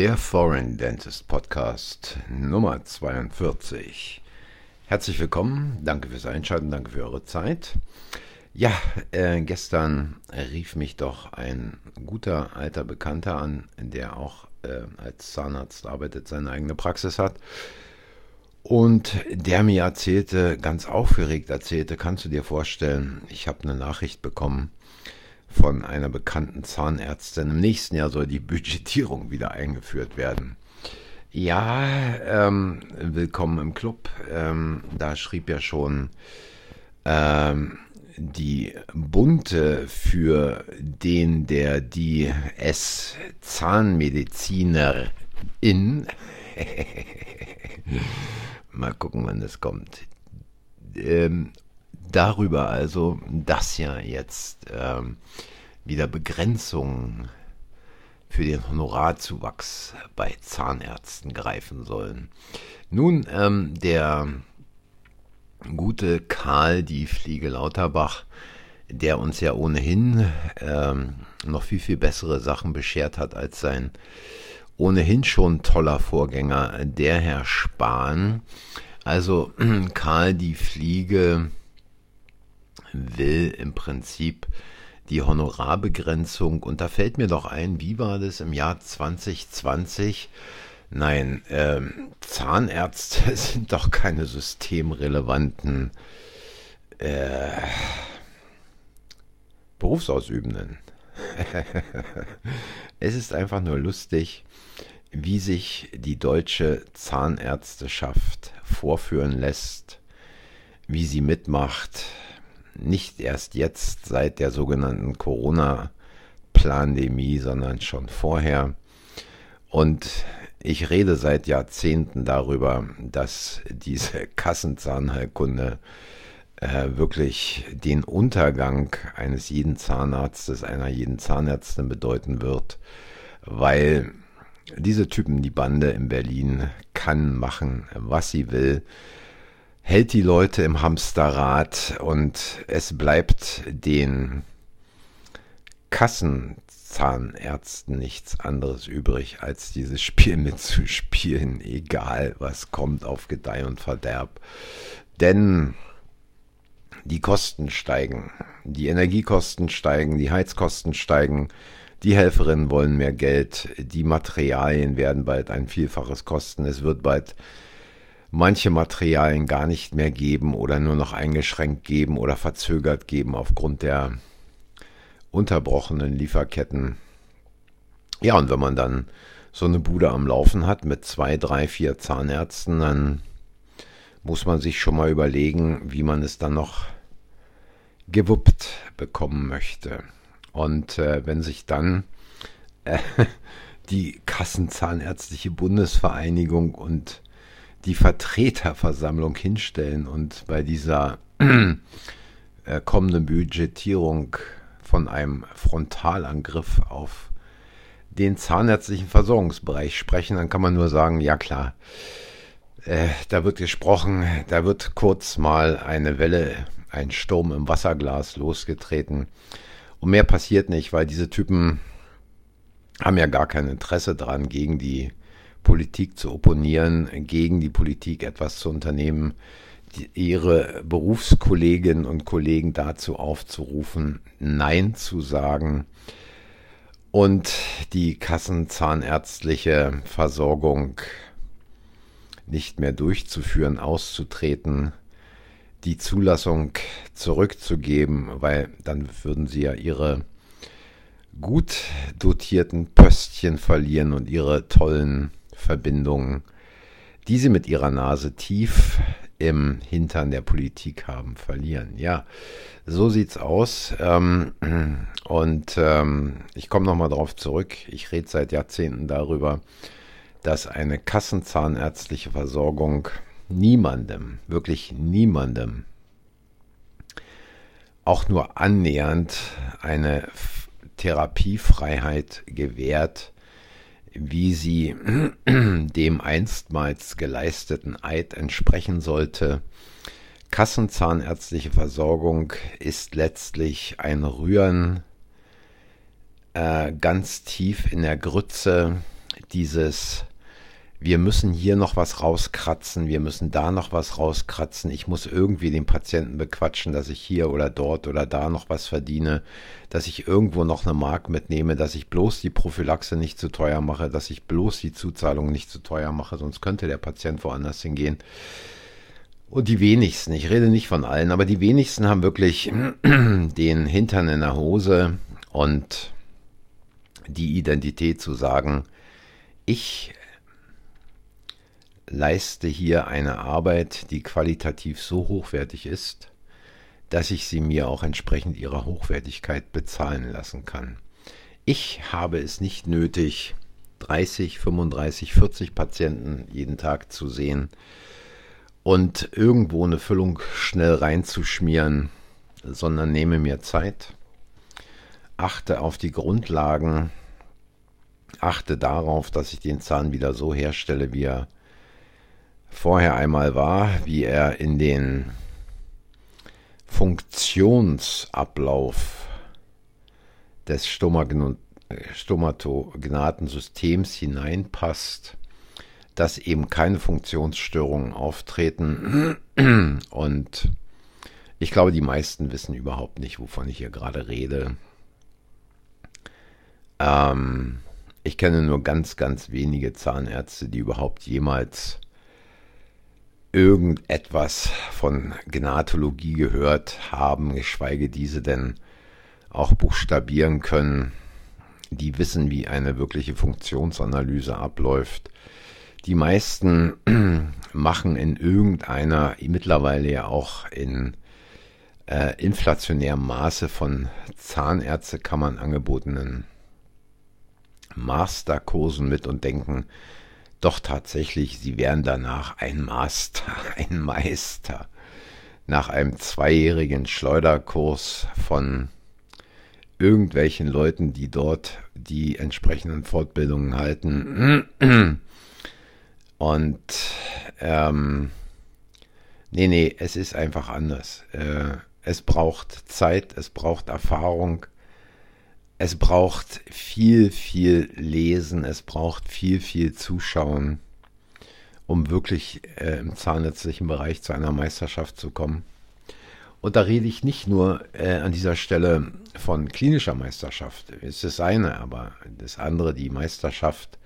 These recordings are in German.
Der Foreign Dentist Podcast Nummer 42. Herzlich willkommen, danke fürs Einschalten, danke für eure Zeit. Ja, äh, gestern rief mich doch ein guter alter Bekannter an, der auch äh, als Zahnarzt arbeitet, seine eigene Praxis hat. Und der mir erzählte, ganz aufgeregt erzählte, kannst du dir vorstellen, ich habe eine Nachricht bekommen, von einer bekannten Zahnärztin. Im nächsten Jahr soll die Budgetierung wieder eingeführt werden. Ja, ähm, willkommen im Club. Ähm, da schrieb ja schon ähm, die Bunte für den, der die S-Zahnmedizinerin, mal gucken, wann das kommt, ähm, darüber also, dass ja jetzt ähm, wieder Begrenzungen für den Honorarzuwachs bei Zahnärzten greifen sollen. Nun, ähm, der gute Karl die Fliege Lauterbach, der uns ja ohnehin ähm, noch viel, viel bessere Sachen beschert hat als sein ohnehin schon toller Vorgänger, der Herr Spahn. Also Karl die Fliege will im Prinzip die Honorarbegrenzung. Und da fällt mir doch ein, wie war das im Jahr 2020? Nein, äh, Zahnärzte sind doch keine systemrelevanten äh, Berufsausübenden. es ist einfach nur lustig, wie sich die deutsche Zahnärzteschaft vorführen lässt, wie sie mitmacht, nicht erst jetzt seit der sogenannten Corona-Pandemie, sondern schon vorher. Und ich rede seit Jahrzehnten darüber, dass diese Kassenzahnheilkunde äh, wirklich den Untergang eines jeden Zahnarztes, einer jeden Zahnärztin bedeuten wird, weil diese Typen, die Bande in Berlin, kann machen, was sie will hält die Leute im Hamsterrad und es bleibt den Kassenzahnärzten nichts anderes übrig, als dieses Spiel mitzuspielen, egal was kommt auf Gedeih und Verderb. Denn die Kosten steigen, die Energiekosten steigen, die Heizkosten steigen, die Helferinnen wollen mehr Geld, die Materialien werden bald ein Vielfaches kosten, es wird bald manche Materialien gar nicht mehr geben oder nur noch eingeschränkt geben oder verzögert geben aufgrund der unterbrochenen Lieferketten. Ja, und wenn man dann so eine Bude am Laufen hat mit zwei, drei, vier Zahnärzten, dann muss man sich schon mal überlegen, wie man es dann noch gewuppt bekommen möchte. Und äh, wenn sich dann äh, die Kassenzahnärztliche Bundesvereinigung und die Vertreterversammlung hinstellen und bei dieser äh, kommenden Budgetierung von einem Frontalangriff auf den zahnärztlichen Versorgungsbereich sprechen, dann kann man nur sagen, ja klar, äh, da wird gesprochen, da wird kurz mal eine Welle, ein Sturm im Wasserglas losgetreten. Und mehr passiert nicht, weil diese Typen haben ja gar kein Interesse dran, gegen die Politik zu opponieren, gegen die Politik etwas zu unternehmen, die, ihre Berufskolleginnen und Kollegen dazu aufzurufen, Nein zu sagen und die kassenzahnärztliche Versorgung nicht mehr durchzuführen, auszutreten, die Zulassung zurückzugeben, weil dann würden sie ja ihre gut dotierten Pöstchen verlieren und ihre tollen Verbindungen, die sie mit ihrer Nase tief im Hintern der Politik haben, verlieren. Ja, so sieht's aus. Ähm, und ähm, ich komme nochmal darauf zurück. Ich rede seit Jahrzehnten darüber, dass eine kassenzahnärztliche Versorgung niemandem, wirklich niemandem, auch nur annähernd eine Therapiefreiheit gewährt, wie sie dem einstmals geleisteten Eid entsprechen sollte. Kassenzahnärztliche Versorgung ist letztlich ein Rühren äh, ganz tief in der Grütze, dieses wir müssen hier noch was rauskratzen, wir müssen da noch was rauskratzen, ich muss irgendwie den Patienten bequatschen, dass ich hier oder dort oder da noch was verdiene, dass ich irgendwo noch eine Mark mitnehme, dass ich bloß die Prophylaxe nicht zu teuer mache, dass ich bloß die Zuzahlung nicht zu teuer mache, sonst könnte der Patient woanders hingehen. Und die wenigsten, ich rede nicht von allen, aber die wenigsten haben wirklich den Hintern in der Hose und die Identität zu sagen, ich leiste hier eine Arbeit, die qualitativ so hochwertig ist, dass ich sie mir auch entsprechend ihrer Hochwertigkeit bezahlen lassen kann. Ich habe es nicht nötig, 30, 35, 40 Patienten jeden Tag zu sehen und irgendwo eine Füllung schnell reinzuschmieren, sondern nehme mir Zeit, achte auf die Grundlagen, achte darauf, dass ich den Zahn wieder so herstelle, wie er vorher einmal war, wie er in den Funktionsablauf des Stomatognatensystems hineinpasst, dass eben keine Funktionsstörungen auftreten. Und ich glaube, die meisten wissen überhaupt nicht, wovon ich hier gerade rede. Ähm, ich kenne nur ganz, ganz wenige Zahnärzte, die überhaupt jemals irgendetwas von Gnatologie gehört haben, geschweige diese denn auch buchstabieren können, die wissen, wie eine wirkliche Funktionsanalyse abläuft. Die meisten machen in irgendeiner, mittlerweile ja auch in äh, inflationärem Maße von Zahnärztekammern angebotenen Masterkursen mit und denken, doch tatsächlich, sie wären danach ein Master, ein Meister. Nach einem zweijährigen Schleuderkurs von irgendwelchen Leuten, die dort die entsprechenden Fortbildungen halten. Und ähm, nee, nee, es ist einfach anders. Äh, es braucht Zeit, es braucht Erfahrung, es braucht viel, viel Lesen, es braucht viel, viel Zuschauen, um wirklich äh, im zahnärztlichen Bereich zu einer Meisterschaft zu kommen. Und da rede ich nicht nur äh, an dieser Stelle von klinischer Meisterschaft, ist eine, aber das andere die Meisterschaft,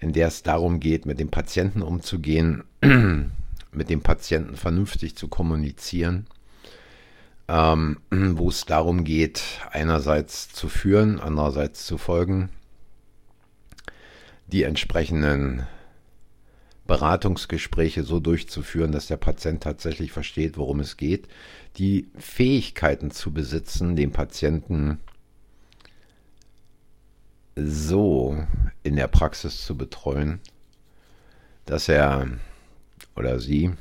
in der es darum geht, mit dem Patienten umzugehen, mit dem Patienten vernünftig zu kommunizieren ähm, wo es darum geht, einerseits zu führen, andererseits zu folgen, die entsprechenden Beratungsgespräche so durchzuführen, dass der Patient tatsächlich versteht, worum es geht, die Fähigkeiten zu besitzen, den Patienten so in der Praxis zu betreuen, dass er oder sie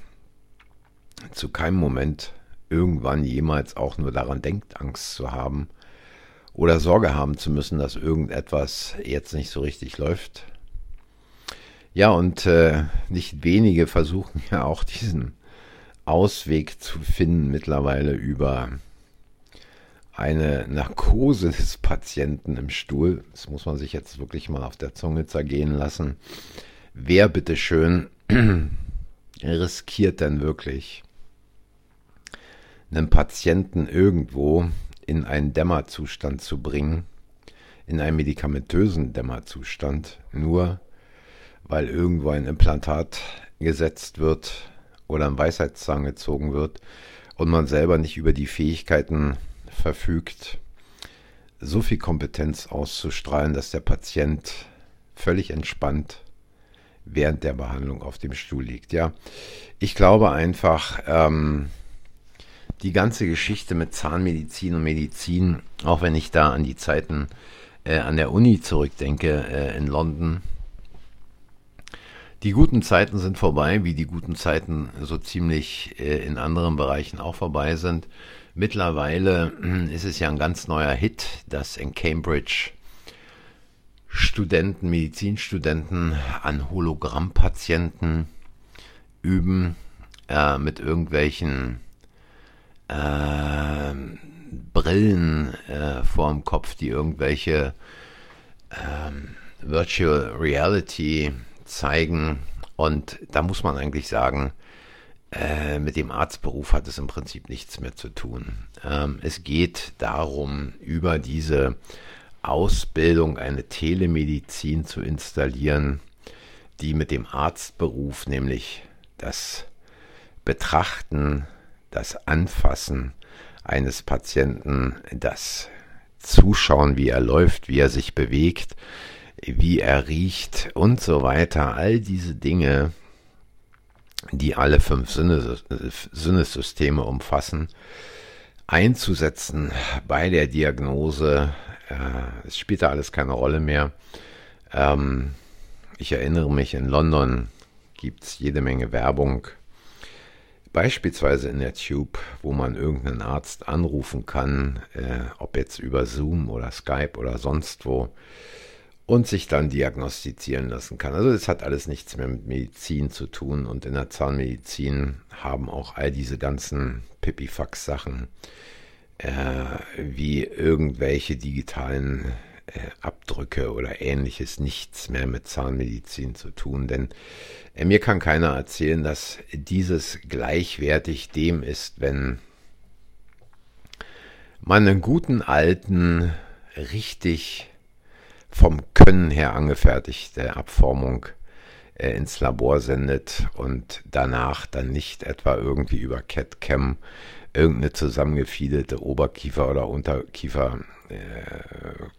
zu keinem Moment irgendwann jemals auch nur daran denkt, Angst zu haben oder Sorge haben zu müssen, dass irgendetwas jetzt nicht so richtig läuft. Ja, und äh, nicht wenige versuchen ja auch diesen Ausweg zu finden mittlerweile über eine Narkose des Patienten im Stuhl. Das muss man sich jetzt wirklich mal auf der Zunge zergehen lassen. Wer bitteschön riskiert denn wirklich einen Patienten irgendwo in einen Dämmerzustand zu bringen, in einen medikamentösen Dämmerzustand, nur weil irgendwo ein Implantat gesetzt wird oder ein Weisheitszahn gezogen wird und man selber nicht über die Fähigkeiten verfügt, so viel Kompetenz auszustrahlen, dass der Patient völlig entspannt während der Behandlung auf dem Stuhl liegt. Ja, ich glaube einfach, ähm, die ganze Geschichte mit Zahnmedizin und Medizin, auch wenn ich da an die Zeiten äh, an der Uni zurückdenke äh, in London. Die guten Zeiten sind vorbei, wie die guten Zeiten so ziemlich äh, in anderen Bereichen auch vorbei sind. Mittlerweile äh, ist es ja ein ganz neuer Hit, dass in Cambridge Studenten, Medizinstudenten an Hologrammpatienten üben äh, mit irgendwelchen äh, Brillen äh, vorm Kopf, die irgendwelche ähm, Virtual Reality zeigen. Und da muss man eigentlich sagen, äh, mit dem Arztberuf hat es im Prinzip nichts mehr zu tun. Ähm, es geht darum, über diese Ausbildung eine Telemedizin zu installieren, die mit dem Arztberuf, nämlich das Betrachten, das Anfassen eines Patienten, das Zuschauen, wie er läuft, wie er sich bewegt, wie er riecht und so weiter, all diese Dinge, die alle fünf Sinnessysteme umfassen, einzusetzen bei der Diagnose. Äh, es spielt da alles keine Rolle mehr. Ähm, ich erinnere mich, in London gibt es jede Menge Werbung, beispielsweise in der Tube, wo man irgendeinen Arzt anrufen kann, äh, ob jetzt über Zoom oder Skype oder sonst wo und sich dann diagnostizieren lassen kann. Also es hat alles nichts mehr mit Medizin zu tun und in der Zahnmedizin haben auch all diese ganzen Pipifax-Sachen äh, wie irgendwelche digitalen Abdrücke oder ähnliches nichts mehr mit Zahnmedizin zu tun, denn äh, mir kann keiner erzählen, dass dieses gleichwertig dem ist, wenn man einen guten alten, richtig vom Können her angefertigte Abformung äh, ins Labor sendet und danach dann nicht etwa irgendwie über CAD-CAM irgendeine zusammengefiedelte Oberkiefer- oder Unterkieferkonstruktion äh,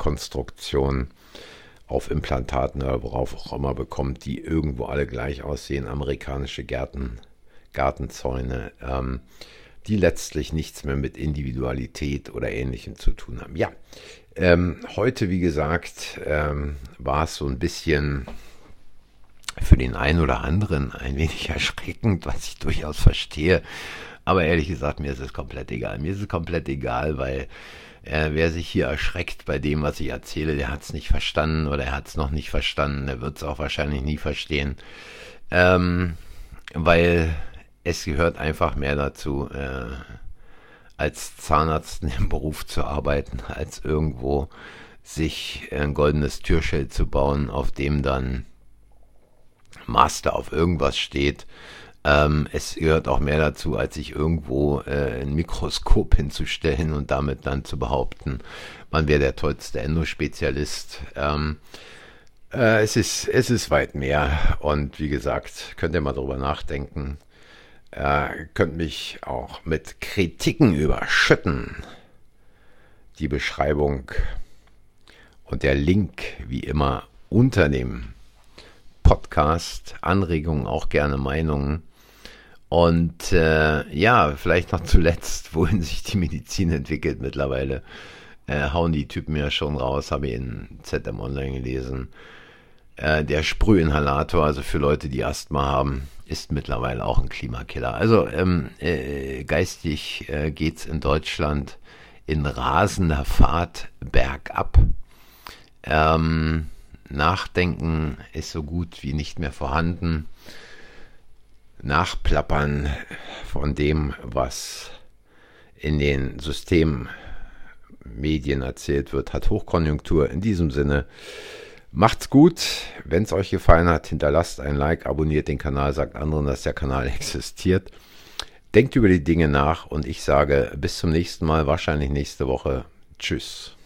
auf Implantaten oder worauf auch immer bekommt, die irgendwo alle gleich aussehen, amerikanische Gärten, Gartenzäune, ähm, die letztlich nichts mehr mit Individualität oder Ähnlichem zu tun haben. Ja, ähm, heute, wie gesagt, ähm, war es so ein bisschen für den einen oder anderen ein wenig erschreckend, was ich durchaus verstehe. Aber ehrlich gesagt, mir ist es komplett egal. Mir ist es komplett egal, weil äh, wer sich hier erschreckt bei dem, was ich erzähle, der hat es nicht verstanden oder er hat es noch nicht verstanden. Er wird es auch wahrscheinlich nie verstehen. Ähm, weil es gehört einfach mehr dazu. Äh, als Zahnarzt in dem Beruf zu arbeiten, als irgendwo sich ein goldenes Türschild zu bauen, auf dem dann Master auf irgendwas steht. Ähm, es gehört auch mehr dazu, als sich irgendwo äh, ein Mikroskop hinzustellen und damit dann zu behaupten, man wäre der tollste Endospezialist. Ähm, äh, es, ist, es ist weit mehr und wie gesagt, könnt ihr mal drüber nachdenken. Äh, könnt mich auch mit Kritiken überschütten. Die Beschreibung und der Link wie immer unter dem Podcast. Anregungen, auch gerne Meinungen. Und äh, ja, vielleicht noch zuletzt, wohin sich die Medizin entwickelt mittlerweile. Äh, hauen die Typen ja schon raus, habe ich in ZM Online gelesen. Äh, der Sprühinhalator, also für Leute, die Asthma haben, ist mittlerweile auch ein Klimakiller. Also ähm, äh, geistig äh, es in Deutschland in rasender Fahrt bergab. Ähm, Nachdenken ist so gut wie nicht mehr vorhanden. Nachplappern von dem, was in den Systemmedien erzählt wird, hat Hochkonjunktur. In diesem Sinne Macht's gut. Wenn es euch gefallen hat, hinterlasst ein Like, abonniert den Kanal, sagt anderen, dass der Kanal existiert. Denkt über die Dinge nach und ich sage bis zum nächsten Mal, wahrscheinlich nächste Woche. Tschüss.